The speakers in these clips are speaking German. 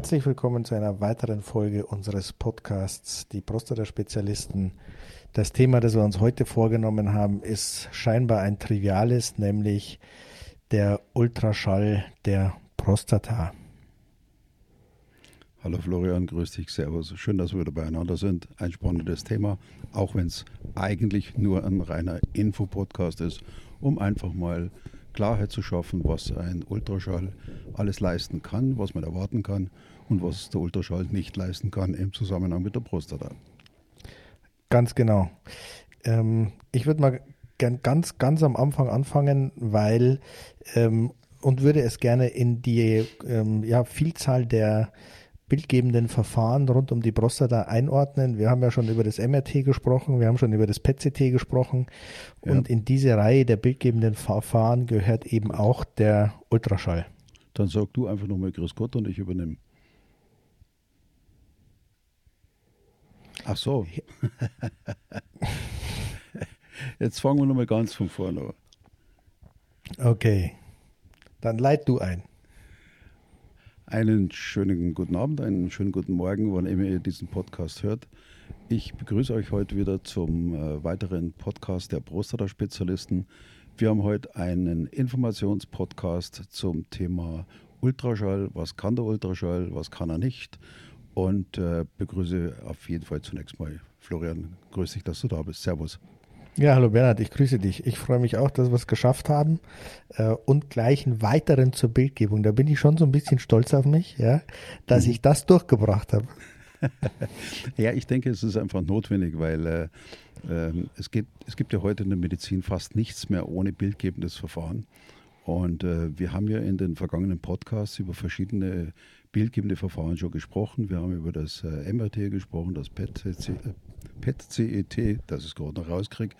Herzlich willkommen zu einer weiteren Folge unseres Podcasts Die Prostata-Spezialisten. Das Thema, das wir uns heute vorgenommen haben, ist scheinbar ein triviales, nämlich der Ultraschall der Prostata. Hallo Florian, grüß dich, servus. Schön, dass wir wieder beieinander sind. Ein spannendes Thema, auch wenn es eigentlich nur ein reiner Infopodcast ist, um einfach mal Klarheit zu schaffen, was ein Ultraschall alles leisten kann, was man erwarten kann und was der Ultraschall nicht leisten kann im Zusammenhang mit der Prostata. Ganz genau. Ähm, ich würde mal gern ganz, ganz am Anfang anfangen, weil ähm, und würde es gerne in die ähm, ja, Vielzahl der bildgebenden Verfahren rund um die Prostata einordnen. Wir haben ja schon über das MRT gesprochen, wir haben schon über das PET-CT gesprochen und ja. in diese Reihe der bildgebenden Verfahren gehört eben auch der Ultraschall. Dann sag du einfach nochmal Chris Gott und ich übernehme. Ach so. Jetzt fangen wir nochmal ganz von vorne an. Okay. Dann leit du ein. Einen schönen guten Abend, einen schönen guten Morgen, wann immer ihr diesen Podcast hört. Ich begrüße euch heute wieder zum äh, weiteren Podcast der Prostata-Spezialisten. Wir haben heute einen Informationspodcast zum Thema Ultraschall. Was kann der Ultraschall, was kann er nicht? Und äh, begrüße auf jeden Fall zunächst mal Florian. Grüß dich, dass du da bist. Servus. Ja, hallo Bernhard, ich grüße dich. Ich freue mich auch, dass wir es geschafft haben äh, und gleich einen weiteren zur Bildgebung. Da bin ich schon so ein bisschen stolz auf mich, ja, dass mhm. ich das durchgebracht habe. ja, ich denke, es ist einfach notwendig, weil äh, äh, es, geht, es gibt ja heute in der Medizin fast nichts mehr ohne bildgebendes Verfahren. Und äh, wir haben ja in den vergangenen Podcasts über verschiedene bildgebende Verfahren schon gesprochen. Wir haben über das äh, MRT gesprochen, das PET-CT, PET das ich gerade noch rauskriege.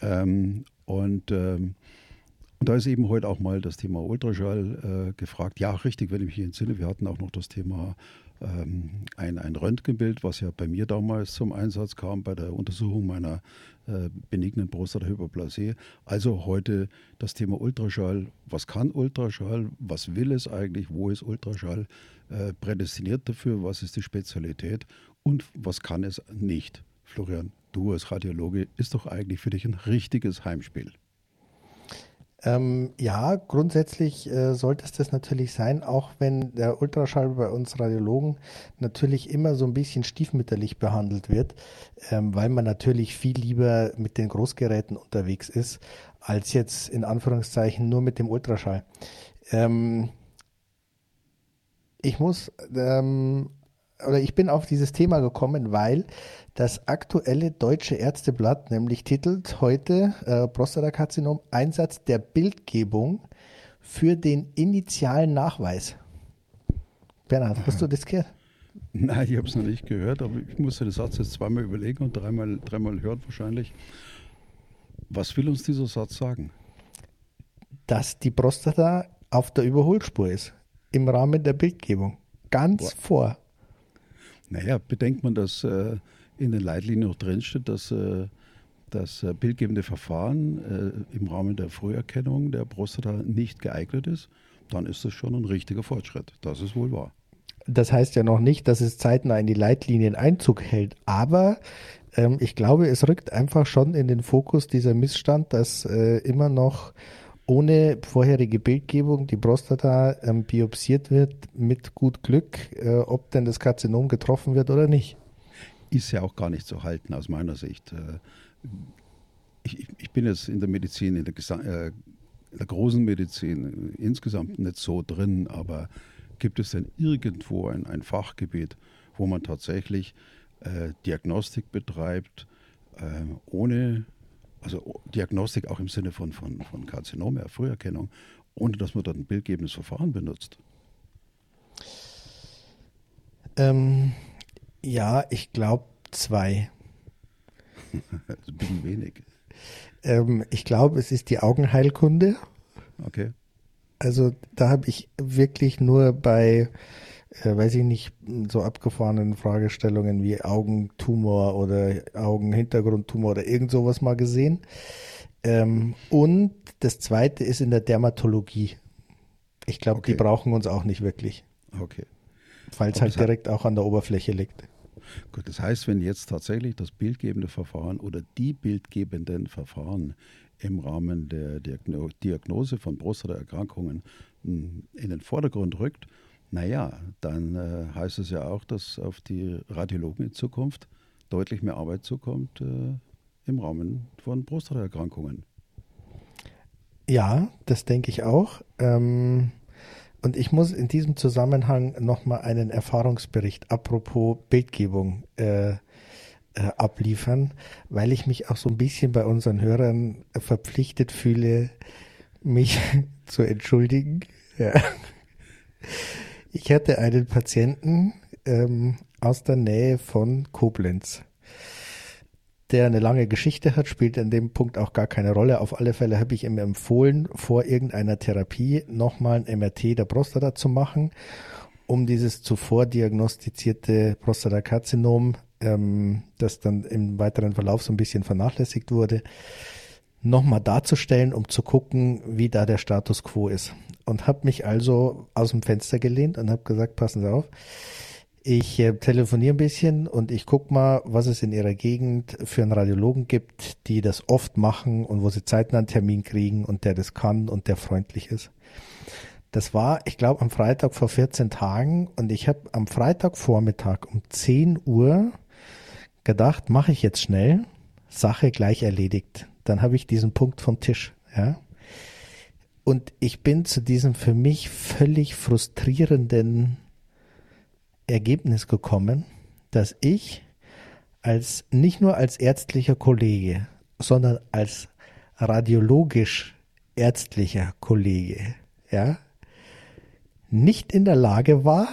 Ähm, und, ähm, und da ist eben heute auch mal das Thema Ultraschall äh, gefragt. Ja, richtig, wenn ich mich entsinne, wir hatten auch noch das Thema ähm, ein, ein Röntgenbild, was ja bei mir damals zum Einsatz kam bei der Untersuchung meiner äh, benignen Prostatahyperplasie. Also heute das Thema Ultraschall. Was kann Ultraschall? Was will es eigentlich? Wo ist Ultraschall äh, prädestiniert dafür? Was ist die Spezialität? Und was kann es nicht? Florian, du als Radiologe, ist doch eigentlich für dich ein richtiges Heimspiel. Ähm, ja, grundsätzlich äh, sollte es das natürlich sein, auch wenn der Ultraschall bei uns Radiologen natürlich immer so ein bisschen stiefmütterlich behandelt wird, ähm, weil man natürlich viel lieber mit den Großgeräten unterwegs ist, als jetzt in Anführungszeichen nur mit dem Ultraschall. Ähm, ich muss ähm, oder ich bin auf dieses Thema gekommen, weil das aktuelle deutsche Ärzteblatt nämlich titelt heute äh, Prostatakarzinom Einsatz der Bildgebung für den initialen Nachweis. Bernhard, hast du das gehört? Nein, ich habe es noch nicht gehört, aber ich musste den Satz jetzt zweimal überlegen und dreimal, dreimal hören wahrscheinlich. Was will uns dieser Satz sagen? Dass die Prostata auf der Überholspur ist, im Rahmen der Bildgebung. Ganz Boah. vor. Naja, bedenkt man, dass äh, in den Leitlinien noch drinsteht, dass äh, das äh, bildgebende Verfahren äh, im Rahmen der Früherkennung der Prostata nicht geeignet ist, dann ist das schon ein richtiger Fortschritt. Das ist wohl wahr. Das heißt ja noch nicht, dass es zeitnah in die Leitlinien Einzug hält, aber ähm, ich glaube, es rückt einfach schon in den Fokus dieser Missstand, dass äh, immer noch ohne vorherige Bildgebung die Prostata ähm, biopsiert wird mit gut Glück, äh, ob denn das Karzinom getroffen wird oder nicht. Ist ja auch gar nicht zu halten aus meiner Sicht. Äh, ich, ich bin jetzt in der Medizin, in der, äh, in der großen Medizin insgesamt nicht so drin, aber gibt es denn irgendwo ein, ein Fachgebiet, wo man tatsächlich äh, Diagnostik betreibt, äh, ohne also Diagnostik auch im Sinne von, von, von Karzinome, Früherkennung, ohne dass man dann ein bildgebendes Verfahren benutzt? Ähm, Ja, ich glaube zwei. ist ein bisschen wenig. Ähm, ich glaube, es ist die Augenheilkunde. Okay. Also da habe ich wirklich nur bei, äh, weiß ich nicht, so abgefahrenen Fragestellungen wie Augentumor oder Augenhintergrundtumor oder irgend sowas mal gesehen. Ähm, und das zweite ist in der Dermatologie. Ich glaube, Okay. die brauchen uns auch nicht wirklich, Okay. Aber halt direkt auch an der Oberfläche liegt. Gut, das heißt, wenn jetzt tatsächlich das bildgebende Verfahren oder die bildgebenden Verfahren im Rahmen der Diagno Diagnose von Prostataerkrankungen mh, in den Vordergrund rückt, naja, dann äh, heißt es ja auch, dass auf die Radiologen in Zukunft deutlich mehr Arbeit zukommt äh, im Rahmen von Prostataerkrankungen. Ja, das denke ich auch. Ähm, und ich muss in diesem Zusammenhang nochmal einen Erfahrungsbericht apropos Bildgebung äh, äh, abliefern, weil ich mich auch so ein bisschen bei unseren Hörern verpflichtet fühle, mich zu entschuldigen. Ja. Ich hatte einen Patienten ähm, aus der Nähe von Koblenz der eine lange Geschichte hat, spielt an dem Punkt auch gar keine Rolle. Auf alle Fälle habe ich ihm empfohlen, vor irgendeiner Therapie nochmal ein MRT der Prostata zu machen, um dieses zuvor diagnostizierte Prostatakarzinom, ähm, das dann im weiteren Verlauf so ein bisschen vernachlässigt wurde, nochmal darzustellen, um zu gucken, wie da der Status quo ist. Und habe mich also aus dem Fenster gelehnt und habe gesagt, passen Sie auf, ich äh, telefoniere ein bisschen und ich gucke mal, was es in Ihrer Gegend für einen Radiologen gibt, die das oft machen und wo Sie zeitnah einen Termin kriegen und der das kann und der freundlich ist. Das war, ich glaube, am Freitag vor 14 Tagen und ich habe am Freitagvormittag um 10 Uhr gedacht, mache ich jetzt schnell, Sache gleich erledigt. Dann habe ich diesen Punkt vom Tisch. Ja. Und ich bin zu diesem für mich völlig frustrierenden Ergebnis gekommen, dass ich als nicht nur als ärztlicher Kollege, sondern als radiologisch ärztlicher Kollege, ja, nicht in der Lage war,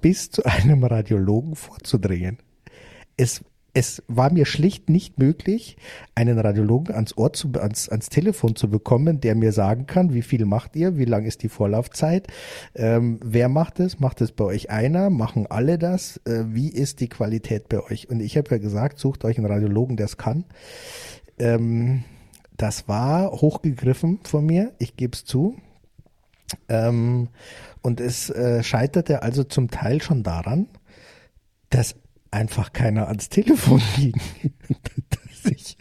bis zu einem Radiologen vorzudringen. Es, es war mir schlicht nicht möglich, einen Radiologen ans Ohr zu, ans, ans Telefon zu bekommen, der mir sagen kann, wie viel macht ihr, wie lang ist die Vorlaufzeit, ähm, wer macht es, macht es bei euch einer, machen alle das, äh, wie ist die Qualität bei euch? Und ich habe ja gesagt, sucht euch einen Radiologen, der es kann. Ähm, das war hochgegriffen von mir, ich gebe es zu. Ähm, und es äh, scheiterte also zum Teil schon daran, dass einfach keiner ans Telefon ging. dass ich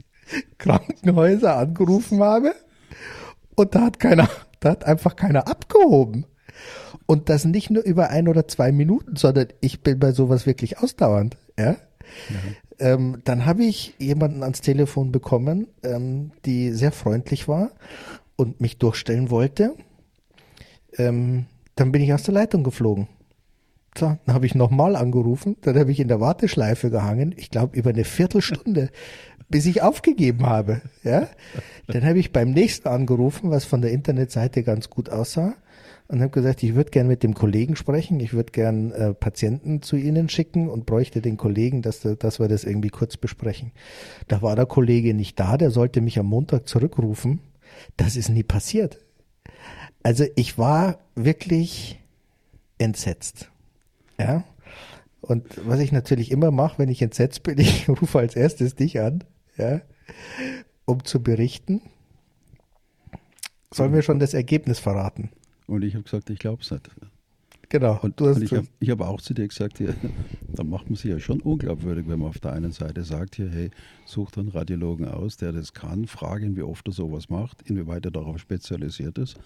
Krankenhäuser angerufen habe und da hat keiner, da hat einfach keiner abgehoben. Und das nicht nur über ein oder zwei Minuten, sondern ich bin bei sowas wirklich ausdauernd. Ja? Ähm, dann habe ich jemanden ans Telefon bekommen, ähm, die sehr freundlich war und mich durchstellen wollte. Ähm, dann bin ich aus der Leitung geflogen. So, dann habe ich nochmal angerufen, dann habe ich in der Warteschleife gehangen, ich glaube über eine Viertelstunde, bis ich aufgegeben habe. Ja? Dann habe ich beim nächsten angerufen, was von der Internetseite ganz gut aussah, und habe gesagt, ich würde gern mit dem Kollegen sprechen, ich würde gern äh, Patienten zu Ihnen schicken und bräuchte den Kollegen, dass, dass wir das irgendwie kurz besprechen. Da war der Kollege nicht da, der sollte mich am Montag zurückrufen. Das ist nie passiert. Also ich war wirklich entsetzt. Ja. Und was ich natürlich immer mache, wenn ich entsetzt bin, ich rufe als erstes dich an, ja, um zu berichten. Sollen wir schon das Ergebnis verraten? Und ich habe gesagt, ich glaube es nicht. Genau. Und, du hast und ich habe hab auch zu dir gesagt, ja, da macht man sich ja schon unglaubwürdig, wenn man auf der einen Seite sagt, hier, hey, such einen Radiologen aus, der das kann, frage ihn, wie oft er sowas macht, inwieweit er darauf spezialisiert ist.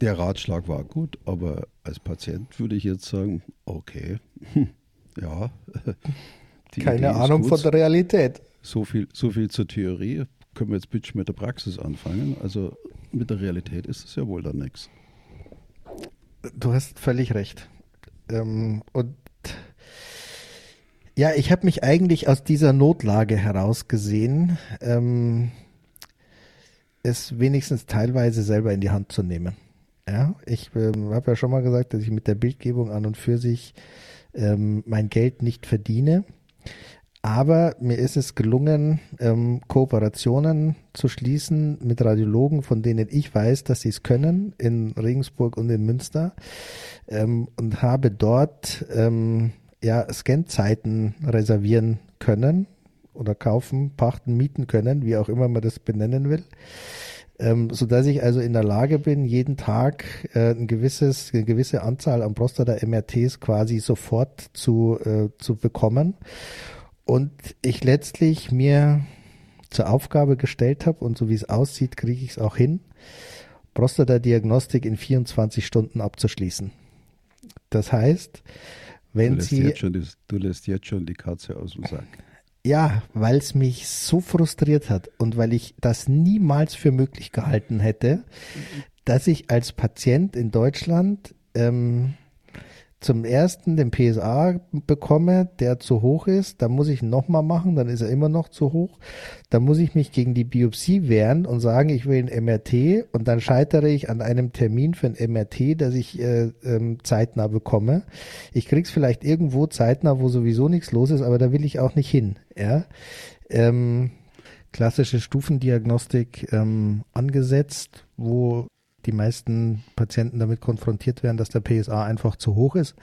Der Ratschlag war gut, aber als Patient würde ich jetzt sagen, okay, ja. keine Idee Ahnung von der Realität. So viel, so viel zur Theorie. Können wir jetzt bitte mit der Praxis anfangen? Also mit der Realität ist es ja wohl dann nichts. Du hast völlig recht. Ähm, und ja, ich habe mich eigentlich aus dieser Notlage herausgesehen, ähm, es wenigstens teilweise selber in die Hand zu nehmen. Ja, ich ähm, habe ja schon mal gesagt, dass ich mit der Bildgebung an und für sich ähm, mein Geld nicht verdiene. Aber mir ist es gelungen, ähm, Kooperationen zu schließen mit Radiologen, von denen ich weiß, dass sie es können, in Regensburg und in Münster. Ähm, und habe dort ähm, ja, Scanzeiten reservieren können oder kaufen, pachten, mieten können, wie auch immer man das benennen will. Ähm, so dass ich also in der Lage bin, jeden Tag äh, ein gewisses, eine gewisse Anzahl an Prostata-MRTs quasi sofort zu, äh, zu bekommen und ich letztlich mir zur Aufgabe gestellt habe und so wie es aussieht, kriege ich es auch hin, Prostata-Diagnostik in 24 Stunden abzuschließen. Das heißt, wenn du Sie. Die, du lässt jetzt schon die Katze aus dem Sack. Ja, weil es mich so frustriert hat und weil ich das niemals für möglich gehalten hätte, dass ich als Patient in Deutschland ähm, zum ersten den PSA bekomme, der zu hoch ist, dann muss ich nochmal machen, dann ist er immer noch zu hoch. Dann muss ich mich gegen die Biopsie wehren und sagen, ich will ein MRT und dann scheitere ich an einem Termin für ein MRT, das ich äh, ähm, zeitnah bekomme. Ich krieg's vielleicht irgendwo zeitnah, wo sowieso nichts los ist, aber da will ich auch nicht hin. Ja. Ähm, klassische Stufendiagnostik ähm, angesetzt, wo die meisten Patienten damit konfrontiert werden, dass der PSA einfach zu hoch ist.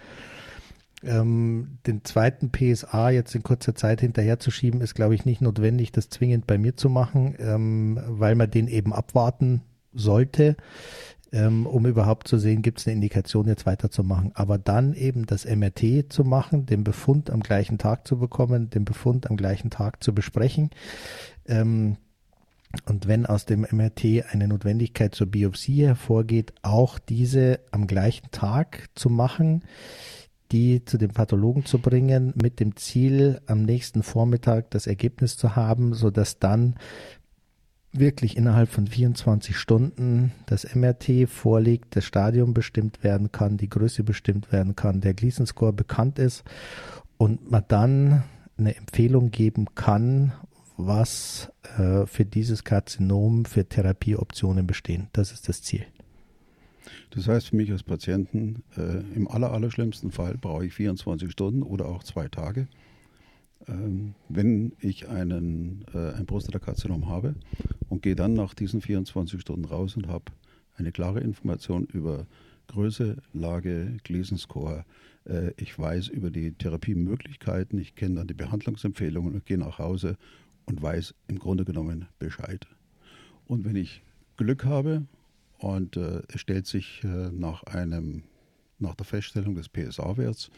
Ähm, den zweiten PSA jetzt in kurzer Zeit hinterherzuschieben, ist, glaube ich, nicht notwendig, das zwingend bei mir zu machen, ähm, weil man den eben abwarten sollte, ähm, um überhaupt zu sehen, gibt es eine Indikation, jetzt weiterzumachen. Aber dann eben das MRT zu machen, den Befund am gleichen Tag zu bekommen, den Befund am gleichen Tag zu besprechen. Und wenn aus dem MRT eine Notwendigkeit zur Biopsie hervorgeht, auch diese am gleichen Tag zu machen, die zu dem Pathologen zu bringen, mit dem Ziel, am nächsten Vormittag das Ergebnis zu haben, so dass dann wirklich innerhalb von 24 Stunden das MRT vorliegt, das Stadium bestimmt werden kann, die Größe bestimmt werden kann, der Gleason Score bekannt ist und man dann eine Empfehlung geben kann was äh, für dieses Karzinom für Therapieoptionen bestehen. Das ist das Ziel. Das heißt für mich als Patienten, äh, im aller, allerschlimmsten Fall brauche ich 24 Stunden oder auch zwei Tage. Ähm, wenn ich einen, äh, ein Prostatakarzinom habe und gehe dann nach diesen 24 Stunden raus und habe eine klare Information über Größe, Lage, Gleason Score. Äh, ich weiß über die Therapiemöglichkeiten, ich kenne dann die Behandlungsempfehlungen und gehe nach Hause und weiß im Grunde genommen Bescheid. Und wenn ich Glück habe und äh, es stellt sich äh, nach, einem, nach der Feststellung des PSA-Werts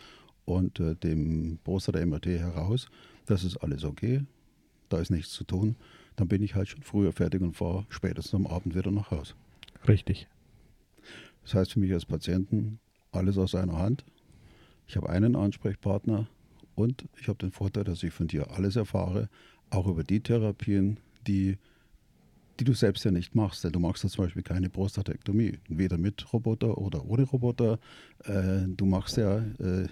und äh, dem Prostata-MRT heraus, das ist alles okay, da ist nichts zu tun, dann bin ich halt schon früher fertig und fahre spätestens am Abend wieder nach Hause. Richtig. Das heißt für mich als Patienten alles aus einer Hand. Ich habe einen Ansprechpartner und ich habe den Vorteil, dass ich von dir alles erfahre, auch über die Therapien, die, die du selbst ja nicht machst. Denn du machst ja zum Beispiel keine Prostatektomie, weder mit Roboter oder ohne Roboter. Äh, du machst ja, äh,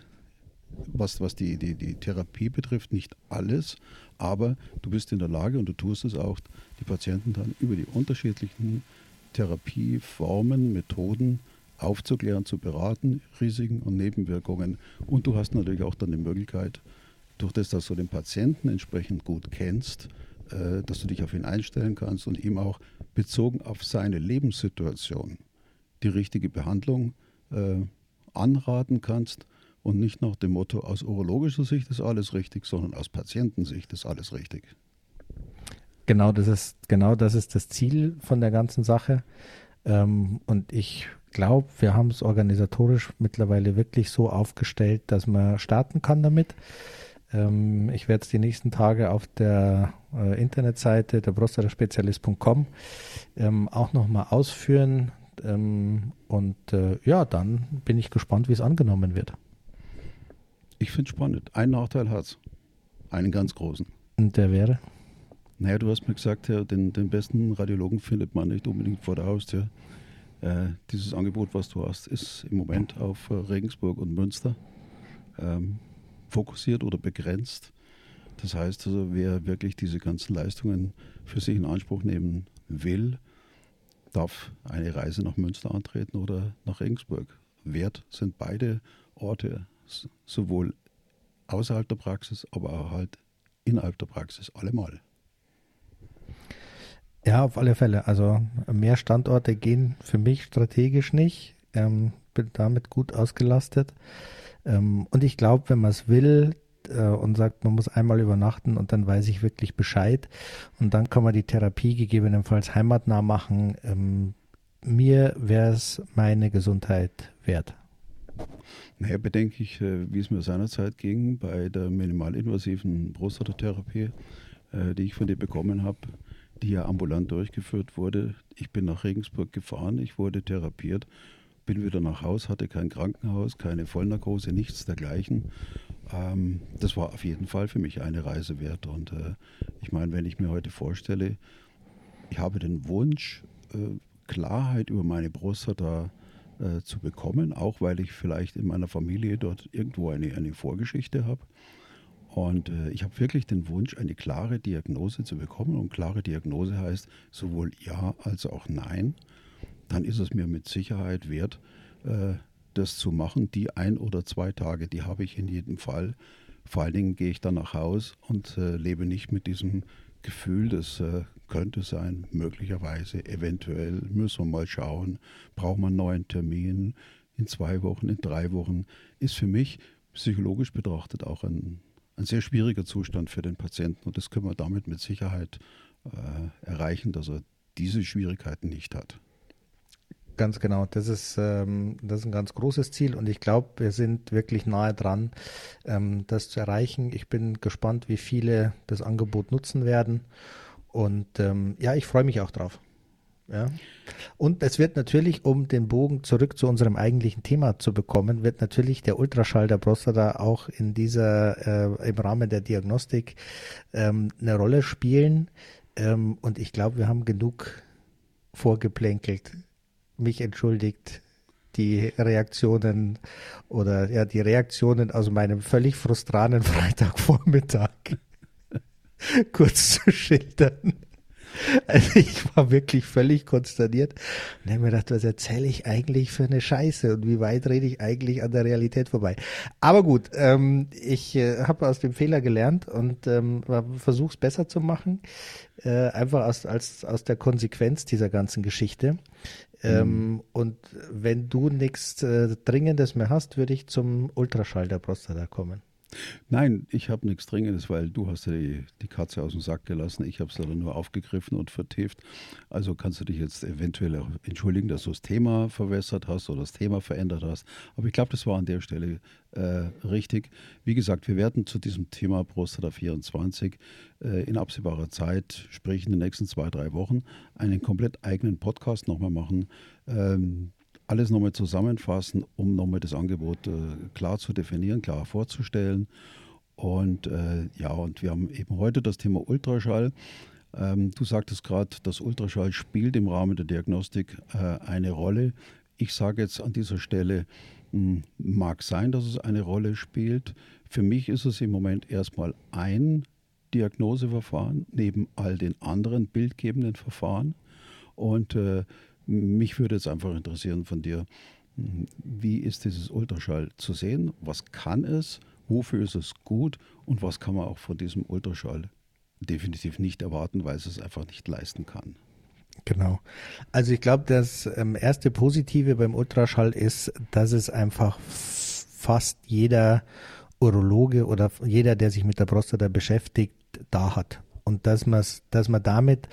was, was die, die, die Therapie betrifft, nicht alles, aber du bist in der Lage und du tust es auch, die Patienten dann über die unterschiedlichen Therapieformen, Methoden aufzuklären, zu beraten, Risiken und Nebenwirkungen. Und du hast natürlich auch dann die Möglichkeit, durch das, dass du den Patienten entsprechend gut kennst, äh, dass du dich auf ihn einstellen kannst und ihm auch bezogen auf seine Lebenssituation die richtige Behandlung äh, anraten kannst und nicht nach dem Motto, aus urologischer Sicht ist alles richtig, sondern aus Patientensicht ist alles richtig. Genau, das ist genau das ist das Ziel von der ganzen Sache. Ähm, und ich glaube, wir haben es organisatorisch mittlerweile wirklich so aufgestellt, dass man starten kann damit. Ähm, ich werde es die nächsten Tage auf der äh, Internetseite der prostataspezialist.com ähm, auch nochmal ausführen. Ähm, und äh, ja, dann bin ich gespannt, wie es angenommen wird. Ich finde es spannend. Einen Nachteil hat es. Einen ganz großen. Und der wäre? Naja, du hast mir gesagt, ja, den, den besten Radiologen findet man nicht unbedingt vor der Haustür. Äh, dieses Angebot, was du hast, ist im Moment auf äh, Regensburg und Münster. Ähm, fokussiert oder begrenzt. Das heißt also, wer wirklich diese ganzen Leistungen für sich in Anspruch nehmen will, darf eine Reise nach Münster antreten oder nach Regensburg. Wert sind beide Orte sowohl außerhalb der Praxis, aber auch halt innerhalb der Praxis allemal. Ja, auf alle Fälle. Also mehr Standorte gehen für mich strategisch nicht. Ähm, bin damit gut ausgelastet. Ähm, und ich glaube, wenn man es will äh, und sagt, man muss einmal übernachten und dann weiß ich wirklich Bescheid und dann kann man die Therapie gegebenenfalls heimatnah machen. Ähm, mir wäre es meine Gesundheit wert. Naja, bedenke ich, äh, wie es mir seinerzeit ging bei der minimalinvasiven Prostatatherapie, äh, die ich von dir bekommen habe die ja ambulant durchgeführt wurde. Ich bin nach Regensburg gefahren, ich wurde therapiert, bin wieder nach Haus, hatte kein Krankenhaus, keine Vollnarkose, nichts dergleichen. Ähm, das war auf jeden Fall für mich eine Reise wert. Und äh, ich meine, wenn ich mir heute vorstelle, ich habe den Wunsch, äh, Klarheit über meine Prostata äh, zu bekommen, auch weil ich vielleicht in meiner Familie dort irgendwo eine, eine Vorgeschichte habe. Und äh, ich habe wirklich den Wunsch, eine klare Diagnose zu bekommen. Und klare Diagnose heißt sowohl Ja als auch Nein. Dann ist es mir mit Sicherheit wert, äh, das zu machen. Die ein oder zwei Tage, die habe ich in jedem Fall. Vor allen Dingen gehe ich dann nach Haus und äh, lebe nicht mit diesem Gefühl, das äh, könnte sein, möglicherweise, eventuell, müssen wir mal schauen, braucht man einen neuen Termin in zwei Wochen, in drei Wochen, ist für mich psychologisch betrachtet auch ein ein sehr schwieriger Zustand für den Patienten. Und das können wir damit mit Sicherheit äh, erreichen, dass er diese Schwierigkeiten nicht hat. Ganz genau, das ist, ähm, das ist ein ganz großes Ziel und ich glaube, wir sind wirklich nahe dran, ähm, das zu erreichen. Ich bin gespannt, wie viele das Angebot nutzen werden und ähm, ja, ich freue mich auch drauf. Ja. Und es wird natürlich, um den Bogen zurück zu unserem eigentlichen Thema zu bekommen, wird natürlich der Ultraschall der Prostata auch in dieser, äh, im Rahmen der Diagnostik ähm, eine Rolle spielen. Ähm, und ich glaube, wir haben genug vorgeplänkelt. Mich entschuldigt die Reaktionen oder ja, die Reaktionen aus meinem völlig frustranen Freitagvormittag kurz zu schildern. Also ich war wirklich völlig konsterniert und habe mir gedacht, was erzähle ich eigentlich für eine Scheiße und wie weit rede ich eigentlich an der Realität vorbei. Aber gut, ähm, ich äh, habe aus dem Fehler gelernt und ähm, versuche es besser zu machen, äh, einfach aus, als, aus der Konsequenz dieser ganzen Geschichte. Ähm, mhm. Und wenn du nichts äh, Dringendes mehr hast, würde ich zum Ultraschall der Prostata kommen. Nein, ich habe nichts Dringendes, weil du hast ja die, die Katze aus dem Sack gelassen. Ich habe es nur aufgegriffen und vertieft. Also kannst du dich jetzt eventuell auch entschuldigen, dass du das Thema verwässert hast oder das Thema verändert hast. Aber ich glaube, das war an der Stelle äh, richtig. Wie gesagt, wir werden zu diesem Thema Prostata 24 äh, in absehbarer Zeit, sprich in den nächsten zwei, drei Wochen, einen komplett eigenen Podcast nochmal machen. Ähm, alles nochmal zusammenfassen, um nochmal das Angebot äh, klar zu definieren, klar vorzustellen. Und äh, ja, und wir haben eben heute das Thema Ultraschall. Ähm, du sagtest gerade, das Ultraschall spielt im Rahmen der Diagnostik äh, eine Rolle. Ich sage jetzt an dieser Stelle, mh, hm, mag sein, dass es eine Rolle spielt. Für mich ist es im Moment erstmal ein Diagnoseverfahren neben all den anderen bildgebenden Verfahren. Und äh, mich würde jetzt einfach interessieren von dir, wie ist dieses Ultraschall zu sehen? Was kann es? Wofür ist es gut? Und was kann man auch von diesem Ultraschall definitiv nicht erwarten, weil es es einfach nicht leisten kann? Genau. Also ich glaube, das ähm, erste Positive beim Ultraschall ist, dass es einfach fast jeder Urologe oder jeder, der sich mit der Prostata beschäftigt, da hat. Und dass dass man damit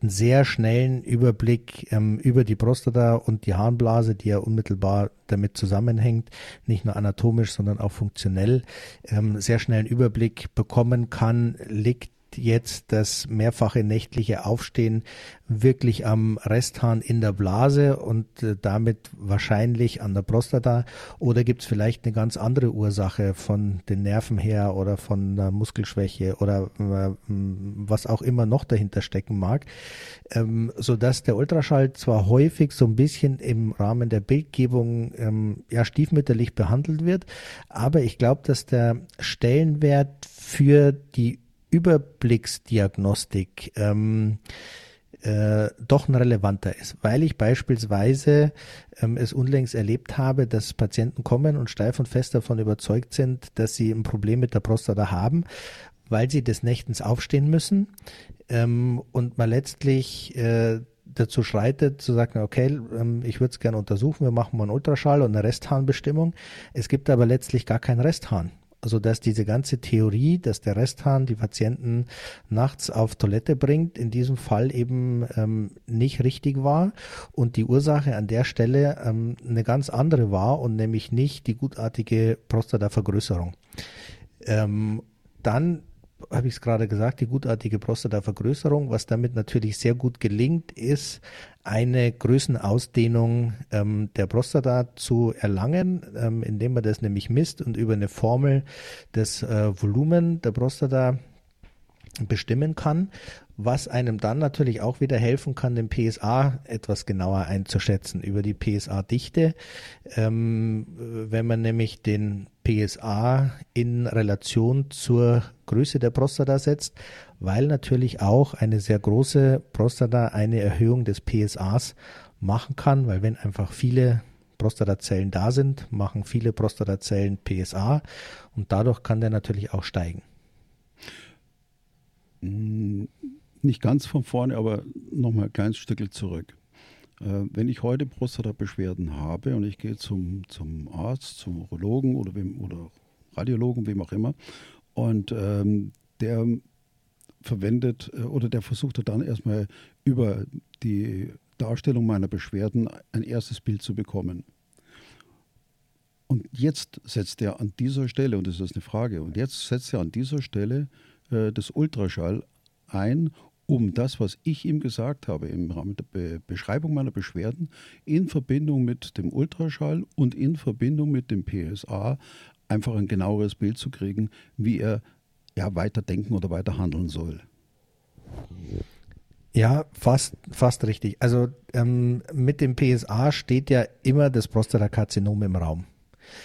einen sehr schnellen Überblick ähm, über die Prostata und die Harnblase, die ja unmittelbar damit zusammenhängt, nicht nur anatomisch, sondern auch funktionell, ähm, sehr schnellen Überblick bekommen kann, liegt jetzt das mehrfache nächtliche Aufstehen wirklich am Resthahn in der Blase und äh, damit wahrscheinlich an der Prostata? Oder gibt es vielleicht eine ganz andere Ursache von den Nerven her oder von der Muskelschwäche oder äh, was auch immer noch dahinter stecken mag? Ähm, sodass der Ultraschall zwar häufig so ein bisschen im Rahmen der Bildgebung ähm, ja stiefmütterlich behandelt wird, aber ich glaube, dass der Stellenwert für die Überblicksdiagnostik ähm, äh, doch ein relevanter ist, weil ich beispielsweise ähm, es unlängst erlebt habe, dass Patienten kommen und steif und fest davon überzeugt sind, dass sie ein Problem mit der Prostata haben, weil sie des Nächtens aufstehen müssen ähm, und man letztlich äh, dazu schreitet, zu sagen, okay, ähm, ich würde es gerne untersuchen, wir machen mal einen Ultraschall und eine Restharnbestimmung. Es gibt aber letztlich gar keinen Resthahn. Also dass diese ganze Theorie, dass der Resthahn die Patienten nachts auf Toilette bringt, in diesem Fall eben ähm, nicht richtig war und die Ursache an der Stelle ähm, eine ganz andere war und nämlich nicht die gutartige Prostatavergrößerung. Ähm, dann habe ich es gerade gesagt, die gutartige Prostatavergrößerung. Was damit natürlich sehr gut gelingt, ist eine Größenausdehnung ähm, der Prostata zu erlangen, ähm, indem man das nämlich misst und über eine Formel das äh, Volumen der Prostata bestimmen kann, was einem dann natürlich auch wieder helfen kann, den PSA etwas genauer einzuschätzen über die PSA-Dichte. Ähm, wenn man nämlich den PSA in Relation zur Größe der Prostata setzt, weil natürlich auch eine sehr große Prostata eine Erhöhung des PSAs machen kann, weil wenn einfach viele Prostatazellen da sind, machen viele Prostatazellen PSA und dadurch kann der natürlich auch steigen. Hm, nicht ganz von vorne, aber nochmal ein kleines Stück zurück. Äh, wenn ich heute Prostata-Beschwerden habe und ich gehe zum, zum Arzt, zum Urologen oder, wem, oder Radiologen, wem auch immer, und ähm, der verwendet äh, oder der versucht dann erstmal über die Darstellung meiner Beschwerden ein erstes Bild zu bekommen. Und jetzt setzt er an dieser Stelle, und das ist eine Frage, und jetzt setzt er an dieser Stelle äh, das Ultraschall ein, um das, was ich ihm gesagt habe im Rahmen der Be Beschreibung meiner Beschwerden, in Verbindung mit dem Ultraschall und in Verbindung mit dem PSA einfach ein genaueres Bild zu kriegen, wie er ja, weiter denken oder weiter handeln soll. Ja, fast, fast richtig. Also ähm, mit dem PSA steht ja immer das Prostatakarzinom im Raum.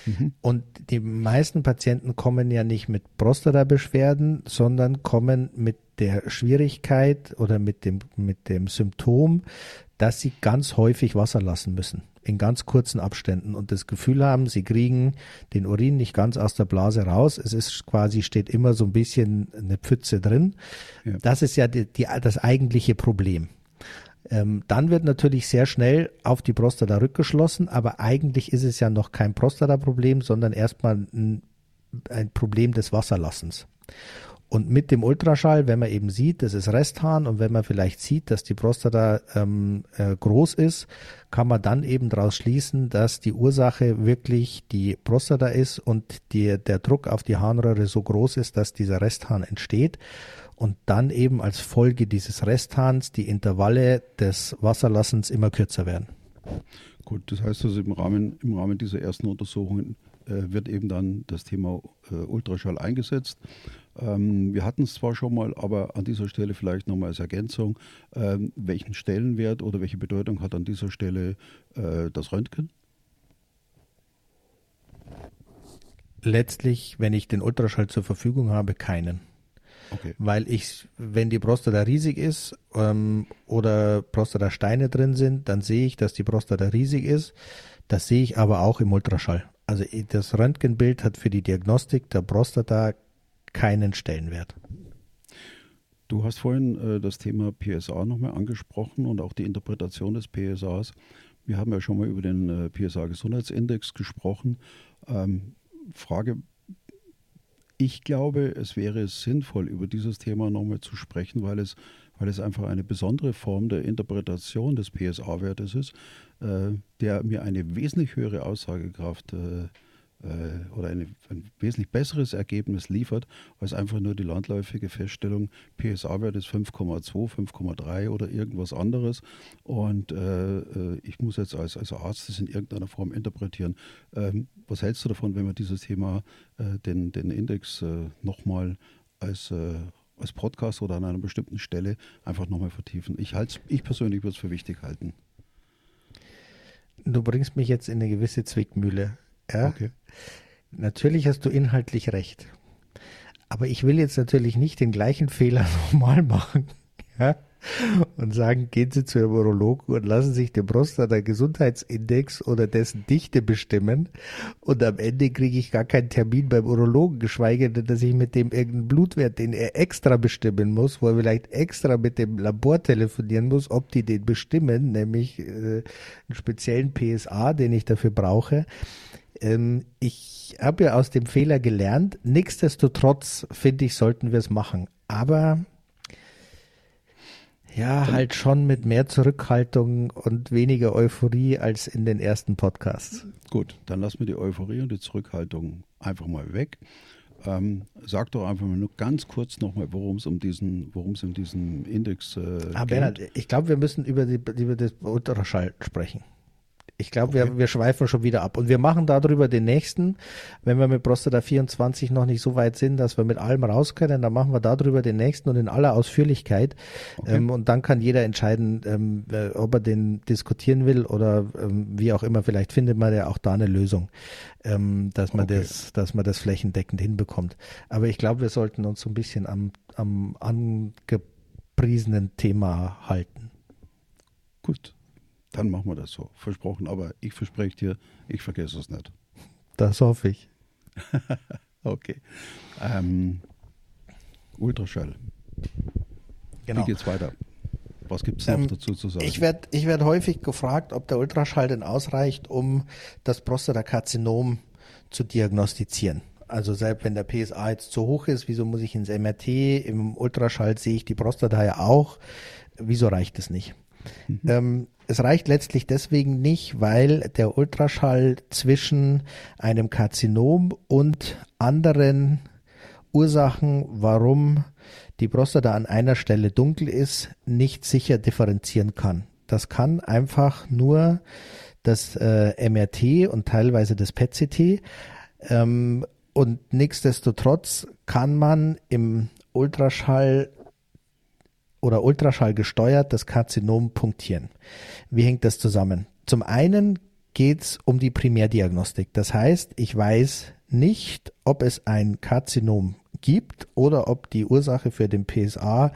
Mhm. Und die meisten Patienten kommen ja nicht mit Prostata-Beschwerden, sondern kommen mit der Schwierigkeit oder mit dem, mit dem Symptom, dass sie ganz häufig Wasser lassen müssen, in ganz kurzen Abständen und das Gefühl haben, sie kriegen den Urin nicht ganz aus der Blase raus. Es ist quasi, steht immer so ein bisschen eine Pfütze drin. Ja. Das ist ja die, die, das eigentliche Problem. Ähm, dann wird natürlich sehr schnell auf die Prostata rückgeschlossen, aber eigentlich ist es ja noch kein Prostata-Problem, sondern erstmal ein, ein Problem des Wasserlassens. Und mit dem Ultraschall, wenn man eben sieht, das ist Resthahn und wenn man vielleicht sieht, dass die Prostata ähm, äh, groß ist, kann man dann eben daraus schließen, dass die Ursache wirklich die Prostata ist und die, der Druck auf die Harnröhre so groß ist, dass dieser Resthahn entsteht und dann eben als Folge dieses Resthahns die Intervalle des Wasserlassens immer kürzer werden. Gut, das heißt also im Rahmen, im Rahmen dieser ersten Untersuchungen äh, wird eben dann das Thema äh, Ultraschall eingesetzt. Ähm, wir hatten es zwar schon mal, aber an dieser Stelle vielleicht nochmal als Ergänzung, ähm, welchen Stellenwert oder welche Bedeutung hat an dieser Stelle äh, das Röntgen? Letztlich, wenn ich den Ultraschall zur Verfügung habe, keinen. Okay. Weil ich, wenn die Prostata riesig ist ähm, oder Prostatasteine drin sind, dann sehe ich, dass die Prostata riesig ist. Das sehe ich aber auch im Ultraschall. Also das Röntgenbild hat für die Diagnostik der Prostata keinen Stellenwert. Du hast vorhin äh, das Thema PSA nochmal angesprochen und auch die Interpretation des PSAs. Wir haben ja schon mal über den äh, PSA-Gesundheitsindex gesprochen. Ähm, Frage, ich glaube, es wäre sinnvoll, über dieses Thema nochmal zu sprechen, weil es, weil es einfach eine besondere Form der Interpretation des PSA-Wertes ist, äh, der mir eine wesentlich höhere Aussagekraft äh, oder eine, ein wesentlich besseres Ergebnis liefert, als einfach nur die landläufige Feststellung, PSA-Wert ist 5,2, 5,3 oder irgendwas anderes. Und äh, äh, ich muss jetzt als, als Arzt das in irgendeiner Form interpretieren. Ähm, was hältst du davon, wenn wir dieses Thema, äh, den, den Index äh, nochmal als äh, als Podcast oder an einer bestimmten Stelle einfach nochmal vertiefen. Ich, ich persönlich würde es für wichtig halten. Du bringst mich jetzt in eine gewisse Zwickmühle. Ja? Okay. Natürlich hast du inhaltlich recht. Aber ich will jetzt natürlich nicht den gleichen Fehler nochmal machen. Ja? und sagen, gehen Sie zu Ihrem Urologen und lassen sich den Prostata-Gesundheitsindex oder dessen Dichte bestimmen. Und am Ende kriege ich gar keinen Termin beim Urologen, geschweige denn, dass ich mit dem irgendeinen Blutwert, den er extra bestimmen muss, wo er vielleicht extra mit dem Labor telefonieren muss, ob die den bestimmen, nämlich äh, einen speziellen PSA, den ich dafür brauche. Ähm, ich habe ja aus dem Fehler gelernt. Nichtsdestotrotz finde ich, sollten wir es machen. Aber ja, halt schon mit mehr Zurückhaltung und weniger Euphorie als in den ersten Podcasts. Gut, dann lassen wir die Euphorie und die Zurückhaltung einfach mal weg. Ähm, sag doch einfach mal nur ganz kurz nochmal, worum es um diesen, worum es in diesem Index äh, ah, geht. Bernhard, ich glaube, wir müssen über, die, über das Ultraschall sprechen. Ich glaube, okay. wir, wir schweifen schon wieder ab. Und wir machen darüber den nächsten. Wenn wir mit Prostata 24 noch nicht so weit sind, dass wir mit allem raus können, dann machen wir darüber den nächsten und in aller Ausführlichkeit. Okay. Ähm, und dann kann jeder entscheiden, ähm, äh, ob er den diskutieren will oder ähm, wie auch immer. Vielleicht findet man ja auch da eine Lösung, ähm, dass man okay. das, dass man das flächendeckend hinbekommt. Aber ich glaube, wir sollten uns so ein bisschen am, am angepriesenen Thema halten. Gut. Dann machen wir das so. Versprochen. Aber ich verspreche dir, ich vergesse es nicht. Das hoffe ich. okay. Ähm, Ultraschall. Genau. Wie geht's weiter? Was gibt es noch ähm, dazu zu sagen? Ich werde ich werd häufig gefragt, ob der Ultraschall denn ausreicht, um das Prostatakarzinom zu diagnostizieren. Also selbst wenn der PSA jetzt zu hoch ist, wieso muss ich ins MRT? Im Ultraschall sehe ich die Prostata ja auch. Wieso reicht es nicht? Mhm. Ähm, es reicht letztlich deswegen nicht, weil der Ultraschall zwischen einem Karzinom und anderen Ursachen, warum die Prostata an einer Stelle dunkel ist, nicht sicher differenzieren kann. Das kann einfach nur das äh, MRT und teilweise das PET-CT. Ähm, und nichtsdestotrotz kann man im Ultraschall oder Ultraschall gesteuert das Karzinom punktieren. Wie hängt das zusammen? Zum einen geht es um die Primärdiagnostik. Das heißt, ich weiß nicht, ob es ein Karzinom gibt oder ob die Ursache für den PSA,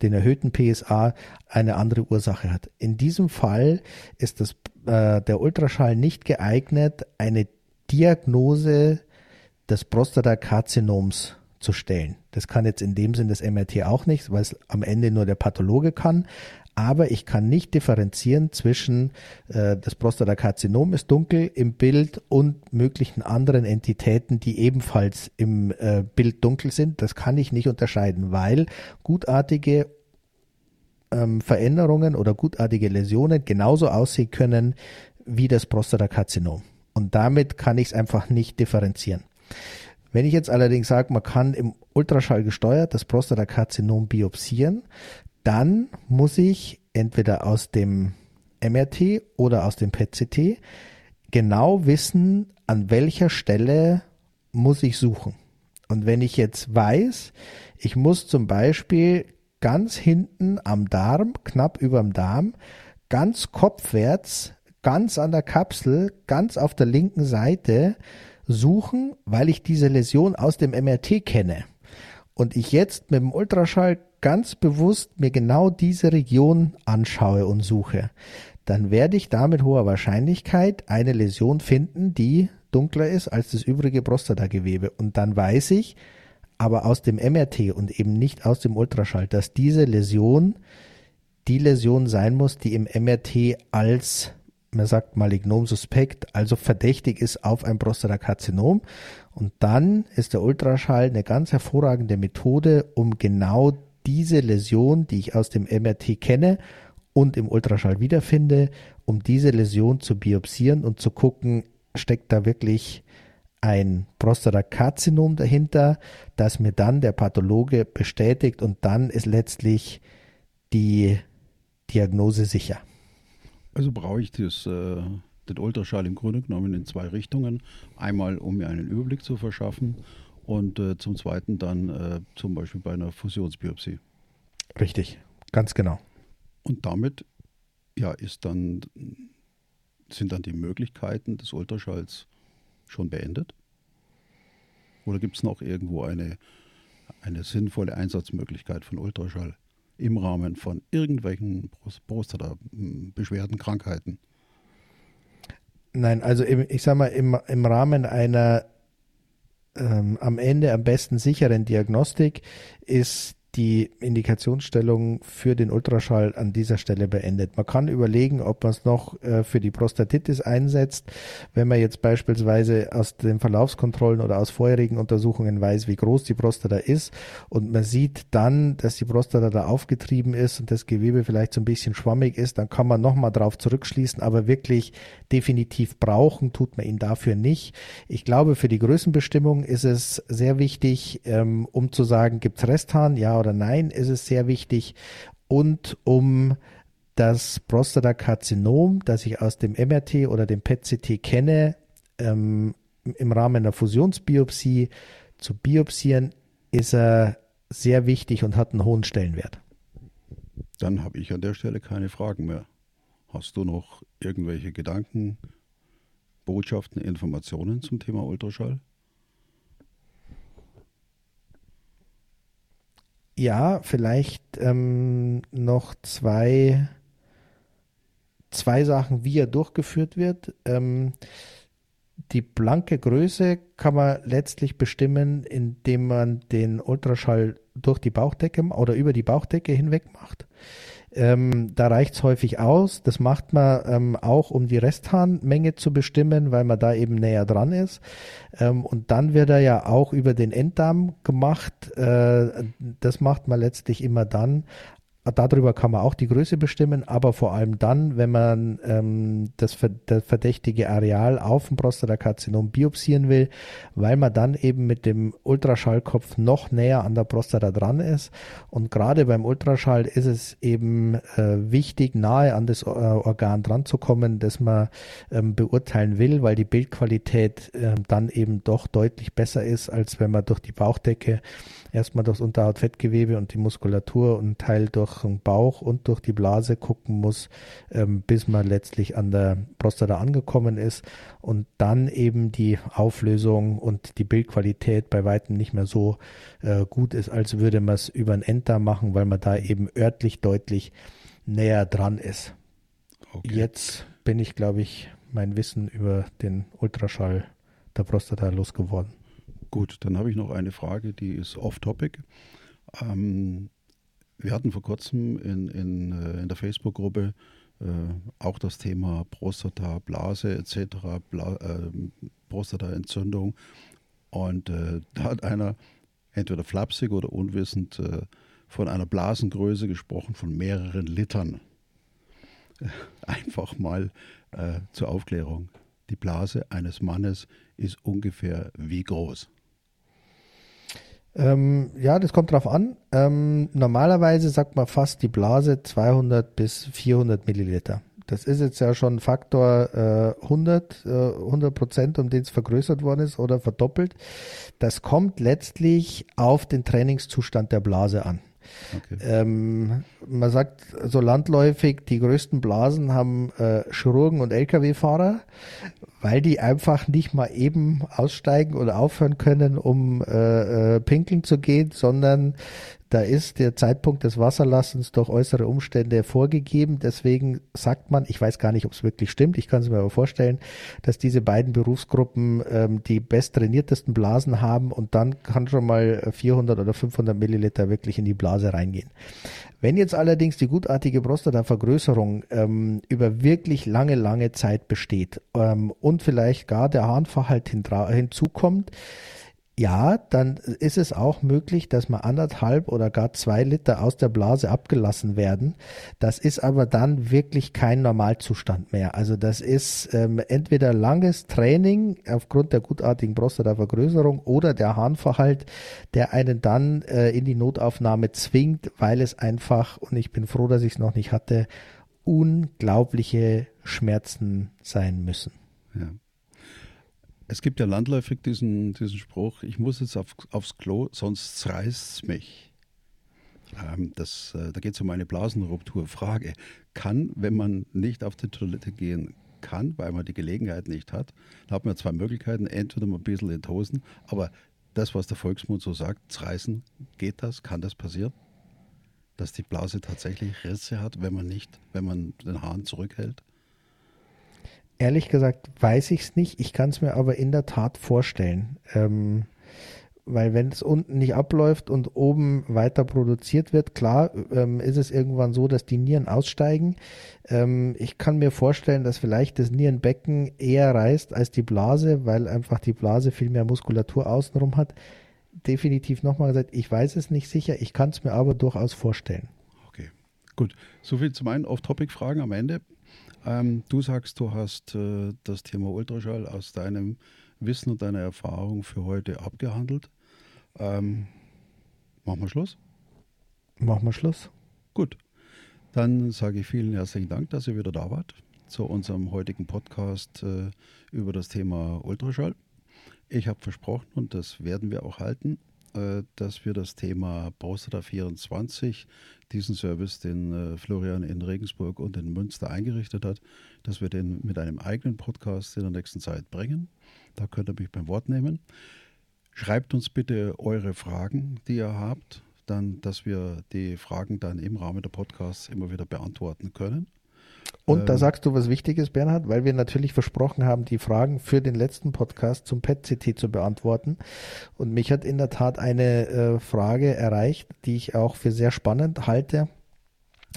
den erhöhten PSA, eine andere Ursache hat. In diesem Fall ist das, äh, der Ultraschall nicht geeignet, eine Diagnose des Prostatakarzinoms zu stellen. Das kann jetzt in dem Sinn das MRT auch nicht, weil es am Ende nur der Pathologe kann. Aber ich kann nicht differenzieren zwischen äh, das Prostatakarzinom ist dunkel im Bild und möglichen anderen Entitäten, die ebenfalls im äh, Bild dunkel sind. Das kann ich nicht unterscheiden, weil gutartige ähm, Veränderungen oder gutartige Läsionen genauso aussehen können wie das Prostatakarzinom. Und damit kann ich es einfach nicht differenzieren. Wenn ich jetzt allerdings sage, man kann im Ultraschall gesteuert das Prostatakarzinom biopsieren, dann muss ich entweder aus dem MRT oder aus dem PET-CT genau wissen, an welcher Stelle muss ich suchen. Und wenn ich jetzt weiß, ich muss zum Beispiel ganz hinten am Darm, knapp über dem Darm, ganz kopfwärts, ganz an der Kapsel, ganz auf der linken Seite suchen, weil ich diese Läsion aus dem MRT kenne und ich jetzt mit dem Ultraschall ganz bewusst mir genau diese Region anschaue und suche, dann werde ich da mit hoher Wahrscheinlichkeit eine Läsion finden, die dunkler ist als das übrige Prostatagewebe. Und dann weiß ich, aber aus dem MRT und eben nicht aus dem Ultraschall, dass diese Läsion die Läsion sein muss, die im MRT als man sagt Malignom suspekt, also verdächtig ist auf ein Prostatakarzinom. Und dann ist der Ultraschall eine ganz hervorragende Methode, um genau diese Läsion, die ich aus dem MRT kenne und im Ultraschall wiederfinde, um diese Läsion zu biopsieren und zu gucken, steckt da wirklich ein Prostatakarzinom dahinter, das mir dann der Pathologe bestätigt und dann ist letztlich die Diagnose sicher. Also brauche ich das, äh, den Ultraschall im Grunde genommen in zwei Richtungen. Einmal, um mir einen Überblick zu verschaffen und äh, zum Zweiten dann äh, zum Beispiel bei einer Fusionsbiopsie. Richtig, ganz genau. Und damit ja, ist dann, sind dann die Möglichkeiten des Ultraschalls schon beendet? Oder gibt es noch irgendwo eine, eine sinnvolle Einsatzmöglichkeit von Ultraschall? Im Rahmen von irgendwelchen Prostata-Beschwerden, Krankheiten? Nein, also im, ich sage mal, im, im Rahmen einer ähm, am Ende am besten sicheren Diagnostik ist die Indikationsstellung für den Ultraschall an dieser Stelle beendet. Man kann überlegen, ob man es noch äh, für die Prostatitis einsetzt, wenn man jetzt beispielsweise aus den Verlaufskontrollen oder aus vorherigen Untersuchungen weiß, wie groß die Prostata ist und man sieht dann, dass die Prostata da aufgetrieben ist und das Gewebe vielleicht so ein bisschen schwammig ist, dann kann man nochmal drauf zurückschließen, aber wirklich definitiv brauchen tut man ihn dafür nicht. Ich glaube, für die Größenbestimmung ist es sehr wichtig, ähm, um zu sagen, gibt es Resthahn, ja oder nein, ist es sehr wichtig. Und um das Prostatakarzinom, das ich aus dem MRT oder dem PET-CT kenne, ähm, im Rahmen der Fusionsbiopsie zu biopsieren, ist er sehr wichtig und hat einen hohen Stellenwert. Dann habe ich an der Stelle keine Fragen mehr. Hast du noch irgendwelche Gedanken, Botschaften, Informationen zum Thema Ultraschall? Ja, vielleicht ähm, noch zwei, zwei Sachen, wie er durchgeführt wird. Ähm, die blanke Größe kann man letztlich bestimmen, indem man den Ultraschall durch die Bauchdecke oder über die Bauchdecke hinweg macht. Ähm, da reicht es häufig aus. Das macht man ähm, auch, um die Restharnmenge zu bestimmen, weil man da eben näher dran ist. Ähm, und dann wird er ja auch über den Enddarm gemacht. Äh, das macht man letztlich immer dann, Darüber kann man auch die Größe bestimmen, aber vor allem dann, wenn man ähm, das, das, verdächtige Areal auf dem Prostatakarzinom biopsieren will, weil man dann eben mit dem Ultraschallkopf noch näher an der Prostata dran ist. Und gerade beim Ultraschall ist es eben äh, wichtig, nahe an das äh, Organ dran zu kommen, das man ähm, beurteilen will, weil die Bildqualität äh, dann eben doch deutlich besser ist, als wenn man durch die Bauchdecke erstmal durchs Unterhautfettgewebe und die Muskulatur und Teil durch den Bauch und durch die Blase gucken muss, ähm, bis man letztlich an der Prostata angekommen ist und dann eben die Auflösung und die Bildqualität bei weitem nicht mehr so äh, gut ist, als würde man es über ein Enter machen, weil man da eben örtlich deutlich näher dran ist. Okay. Jetzt bin ich, glaube ich, mein Wissen über den Ultraschall der Prostata losgeworden. Gut, dann habe ich noch eine Frage, die ist off-topic. Ähm, wir hatten vor kurzem in, in, äh, in der Facebook-Gruppe äh, auch das Thema Prostata, Blase etc., Bla, äh, Prostataentzündung. Und äh, da hat einer entweder flapsig oder unwissend äh, von einer Blasengröße gesprochen von mehreren Litern. Einfach mal äh, zur Aufklärung. Die Blase eines Mannes ist ungefähr wie groß? Ähm, ja, das kommt drauf an. Ähm, normalerweise sagt man fast die Blase 200 bis 400 Milliliter. Das ist jetzt ja schon Faktor äh, 100, äh, 100 Prozent, um den es vergrößert worden ist oder verdoppelt. Das kommt letztlich auf den Trainingszustand der Blase an. Ähm, man sagt so landläufig, die größten Blasen haben äh, Chirurgen und Lkw-Fahrer, weil die einfach nicht mal eben aussteigen oder aufhören können, um äh, äh, pinkeln zu gehen, sondern da ist der Zeitpunkt des Wasserlassens durch äußere Umstände vorgegeben. Deswegen sagt man, ich weiß gar nicht, ob es wirklich stimmt, ich kann es mir aber vorstellen, dass diese beiden Berufsgruppen ähm, die besttrainiertesten Blasen haben und dann kann schon mal 400 oder 500 Milliliter wirklich in die Blase reingehen. Wenn jetzt allerdings die gutartige Prostatavergrößerung ähm, über wirklich lange, lange Zeit besteht ähm, und vielleicht gar der Harnverhalt hinzukommt, ja, dann ist es auch möglich, dass mal anderthalb oder gar zwei Liter aus der Blase abgelassen werden. Das ist aber dann wirklich kein Normalzustand mehr. Also das ist ähm, entweder langes Training aufgrund der gutartigen Prostatavergrößerung oder der Harnverhalt, der einen dann äh, in die Notaufnahme zwingt, weil es einfach, und ich bin froh, dass ich es noch nicht hatte, unglaubliche Schmerzen sein müssen. Ja. Es gibt ja landläufig diesen, diesen Spruch, ich muss jetzt auf, aufs Klo, sonst reißt es mich. Ähm, das, äh, da geht es um eine Blasenruptur. Frage, kann, wenn man nicht auf die Toilette gehen kann, weil man die Gelegenheit nicht hat, da hat man zwei Möglichkeiten, entweder mal ein bisschen in Hosen, aber das, was der Volksmund so sagt, zerreißen, geht das, kann das passieren? dass die Blase tatsächlich Risse hat, wenn man nicht, wenn man den Hahn zurückhält? Ehrlich gesagt weiß ich es nicht. Ich kann es mir aber in der Tat vorstellen. Ähm, weil wenn es unten nicht abläuft und oben weiter produziert wird, klar, ähm, ist es irgendwann so, dass die Nieren aussteigen. Ähm, ich kann mir vorstellen, dass vielleicht das Nierenbecken eher reißt als die Blase, weil einfach die Blase viel mehr Muskulatur außenrum hat. Definitiv nochmal gesagt, ich weiß es nicht sicher, ich kann es mir aber durchaus vorstellen. Okay, gut. Soviel zu meinen Off-Topic-Fragen am Ende. Ähm, du sagst, du hast äh, das Thema Ultraschall aus deinem Wissen und deiner Erfahrung für heute abgehandelt. Ähm, machen wir Schluss? Machen wir Schluss. Gut. Dann sage ich vielen herzlichen Dank, dass ihr wieder da wart zu unserem heutigen Podcast äh, über das Thema Ultraschall. Ich habe versprochen, und das werden wir auch halten, dass wir das Thema Prostata 24, diesen Service, den äh, Florian in Regensburg und in Münster eingerichtet hat, dass wir den mit einem eigenen Podcast in der nächsten Zeit bringen. Da könnt ihr mich beim Wort nehmen. Schreibt uns bitte eure Fragen, die ihr habt, dann, dass wir die Fragen dann im Rahmen der Podcasts immer wieder beantworten können. Und ähm, da sagst du was Wichtiges, Bernhard, weil wir natürlich versprochen haben, die Fragen für den letzten Podcast zum PET-CT zu beantworten. Und mich hat in der Tat eine äh, Frage erreicht, die ich auch für sehr spannend halte.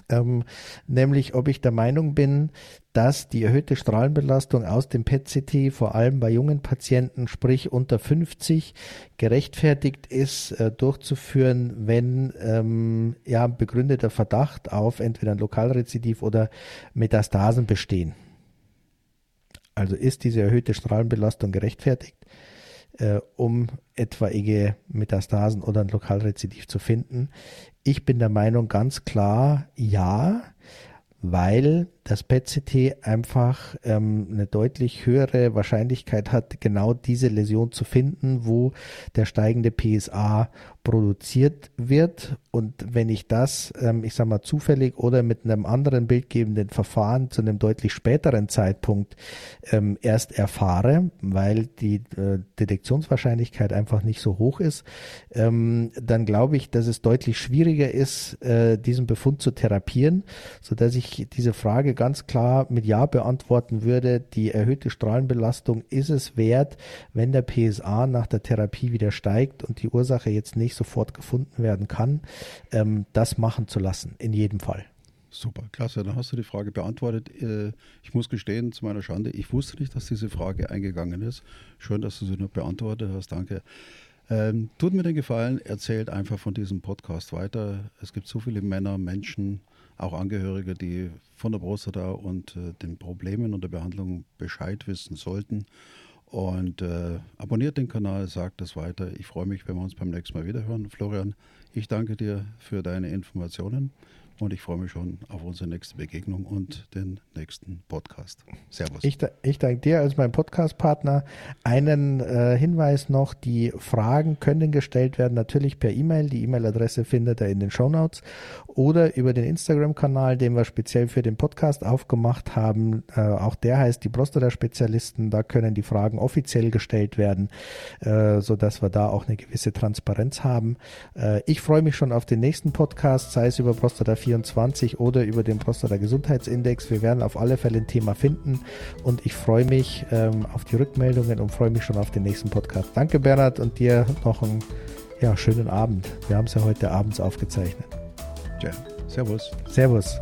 Ähm, nämlich ob ich der Meinung bin, dass die erhöhte Strahlenbelastung aus dem PET-CT vor allem bei jungen Patienten, sprich unter 50, gerechtfertigt ist, äh, durchzuführen, wenn ähm, ja begründeter Verdacht auf entweder ein Lokalrezidiv oder Metastasen bestehen. Also ist diese erhöhte Strahlenbelastung gerechtfertigt? Äh, um etwaige Metastasen oder ein Lokalrezidiv zu finden. Ich bin der Meinung ganz klar, ja, weil das PET-CT einfach ähm, eine deutlich höhere Wahrscheinlichkeit hat, genau diese Läsion zu finden, wo der steigende PSA produziert wird. Und wenn ich das, ähm, ich sage mal, zufällig oder mit einem anderen bildgebenden Verfahren zu einem deutlich späteren Zeitpunkt ähm, erst erfahre, weil die äh, Detektionswahrscheinlichkeit einfach nicht so hoch ist, ähm, dann glaube ich, dass es deutlich schwieriger ist, äh, diesen Befund zu therapieren, sodass ich diese Frage ganz klar mit Ja beantworten würde, die erhöhte Strahlenbelastung ist es wert, wenn der PSA nach der Therapie wieder steigt und die Ursache jetzt nicht sofort gefunden werden kann, ähm, das machen zu lassen, in jedem Fall. Super, klasse. Dann hast du die Frage beantwortet. Äh, ich muss gestehen, zu meiner Schande, ich wusste nicht, dass diese Frage eingegangen ist. Schön, dass du sie noch beantwortet hast. Danke. Ähm, tut mir den Gefallen, erzählt einfach von diesem Podcast weiter. Es gibt so viele Männer, Menschen, auch Angehörige, die von der Prostata und äh, den Problemen und der Behandlung Bescheid wissen sollten. Und äh, abonniert den Kanal, sagt es weiter. Ich freue mich, wenn wir uns beim nächsten Mal wieder hören. Florian, ich danke dir für deine Informationen. Und ich freue mich schon auf unsere nächste Begegnung und den nächsten Podcast. Servus. Ich, ich danke dir als mein Podcast-Partner. Einen äh, Hinweis noch, die Fragen können gestellt werden, natürlich per E-Mail. Die E-Mail-Adresse findet ihr in den Show Notes oder über den Instagram-Kanal, den wir speziell für den Podcast aufgemacht haben. Äh, auch der heißt die Prostata-Spezialisten. Da können die Fragen offiziell gestellt werden, äh, sodass wir da auch eine gewisse Transparenz haben. Äh, ich freue mich schon auf den nächsten Podcast, sei es über Prostata 24 oder über den Prostata Gesundheitsindex. Wir werden auf alle Fälle ein Thema finden und ich freue mich ähm, auf die Rückmeldungen und freue mich schon auf den nächsten Podcast. Danke Bernhard und dir noch einen ja, schönen Abend. Wir haben es ja heute abends aufgezeichnet. Ja, servus. Servus.